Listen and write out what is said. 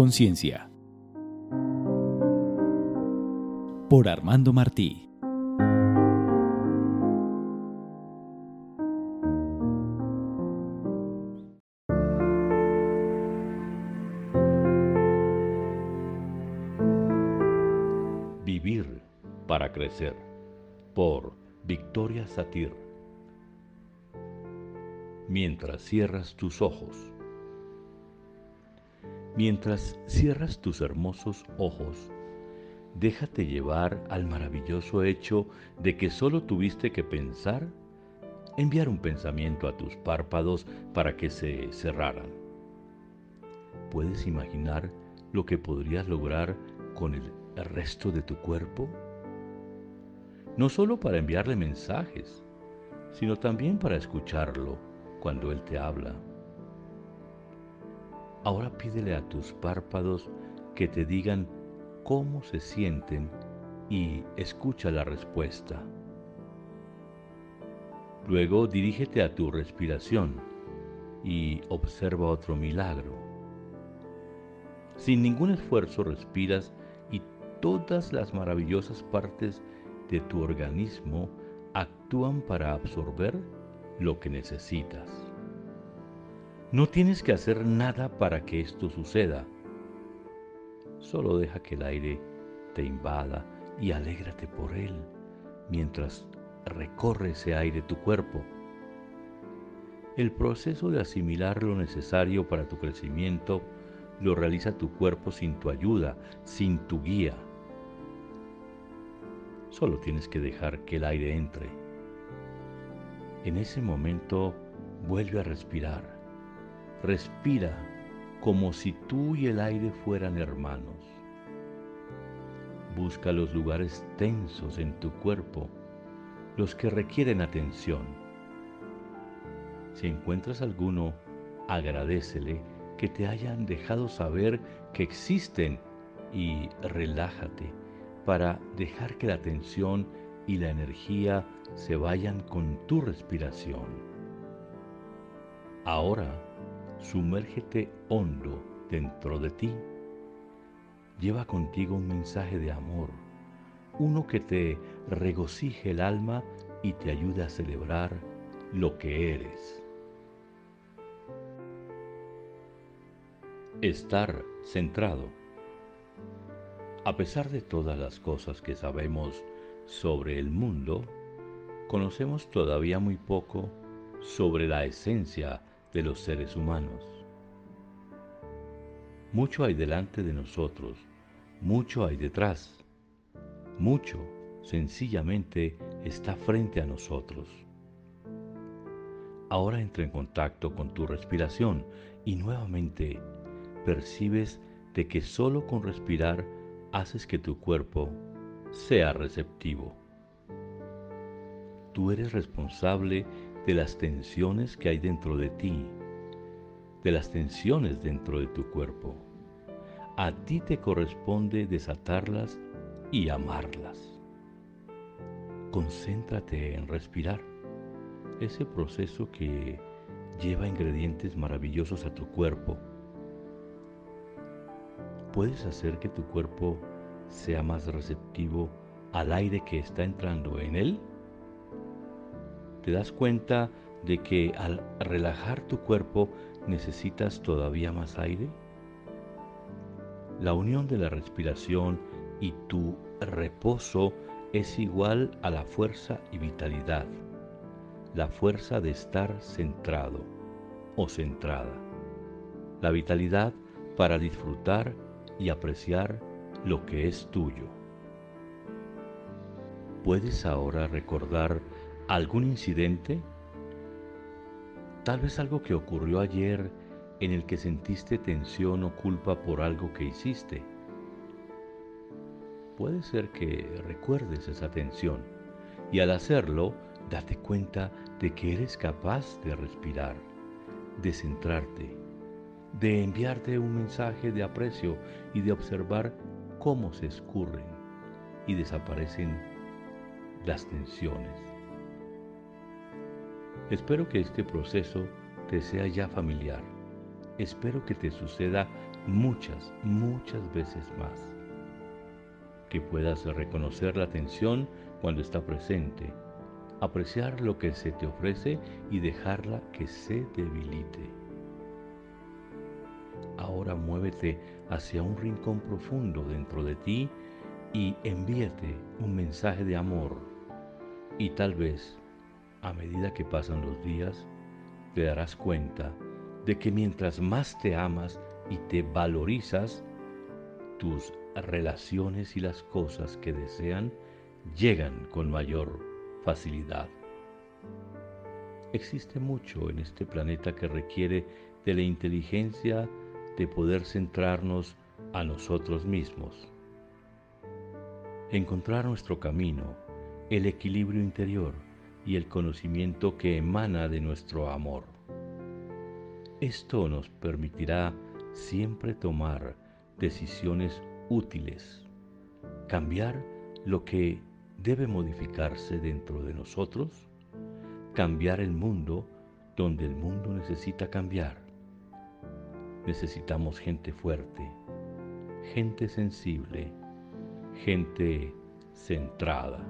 conciencia. Por Armando Martí. Vivir para crecer. Por Victoria Satir. Mientras cierras tus ojos. Mientras cierras tus hermosos ojos, déjate llevar al maravilloso hecho de que solo tuviste que pensar, enviar un pensamiento a tus párpados para que se cerraran. ¿Puedes imaginar lo que podrías lograr con el resto de tu cuerpo? No solo para enviarle mensajes, sino también para escucharlo cuando Él te habla Ahora pídele a tus párpados que te digan cómo se sienten y escucha la respuesta. Luego dirígete a tu respiración y observa otro milagro. Sin ningún esfuerzo respiras y todas las maravillosas partes de tu organismo actúan para absorber lo que necesitas. No tienes que hacer nada para que esto suceda. Solo deja que el aire te invada y alégrate por él mientras recorre ese aire tu cuerpo. El proceso de asimilar lo necesario para tu crecimiento lo realiza tu cuerpo sin tu ayuda, sin tu guía. Solo tienes que dejar que el aire entre. En ese momento vuelve a respirar Respira como si tú y el aire fueran hermanos. Busca los lugares tensos en tu cuerpo, los que requieren atención. Si encuentras alguno, agradecele que te hayan dejado saber que existen y relájate para dejar que la tensión y la energía se vayan con tu respiración. Ahora, Sumérgete hondo dentro de ti. Lleva contigo un mensaje de amor, uno que te regocije el alma y te ayude a celebrar lo que eres. Estar centrado. A pesar de todas las cosas que sabemos sobre el mundo, conocemos todavía muy poco sobre la esencia de los seres humanos. Mucho hay delante de nosotros, mucho hay detrás, mucho sencillamente está frente a nosotros. Ahora entra en contacto con tu respiración y nuevamente percibes de que solo con respirar haces que tu cuerpo sea receptivo. Tú eres responsable de las tensiones que hay dentro de ti, de las tensiones dentro de tu cuerpo. A ti te corresponde desatarlas y amarlas. Concéntrate en respirar, ese proceso que lleva ingredientes maravillosos a tu cuerpo. Puedes hacer que tu cuerpo sea más receptivo al aire que está entrando en él te das cuenta de que al relajar tu cuerpo necesitas todavía más aire? La unión de la respiración y tu reposo es igual a la fuerza y vitalidad, la fuerza de estar centrado o centrada, la vitalidad para disfrutar y apreciar lo que es tuyo. Puedes ahora recordar algún incidente, tal vez algo que ocurrió ayer en el que sentiste tensión o culpa por algo que hiciste. Puede ser que recuerdes esa tensión y al hacerlo date cuenta de que eres capaz de respirar, de centrarte, de enviarte un mensaje de aprecio y de observar cómo se escurren y desaparecen las tensiones. Espero que este proceso te sea ya familiar. Espero que te suceda muchas, muchas veces más. Que puedas reconocer la atención cuando está presente, apreciar lo que se te ofrece y dejarla que se debilite. Ahora muévete hacia un rincón profundo dentro de ti y envíate un mensaje de amor. Y tal vez, a medida que pasan los días, te darás cuenta de que mientras más te amas y te valorizas, tus relaciones y las cosas que desean llegan con mayor facilidad. Existe mucho en este planeta que requiere de la inteligencia de poder centrarnos a nosotros mismos. Encontrar nuestro camino, el equilibrio interior y el conocimiento que emana de nuestro amor. Esto nos permitirá siempre tomar decisiones útiles, cambiar lo que debe modificarse dentro de nosotros, cambiar el mundo donde el mundo necesita cambiar. Necesitamos gente fuerte, gente sensible, gente centrada.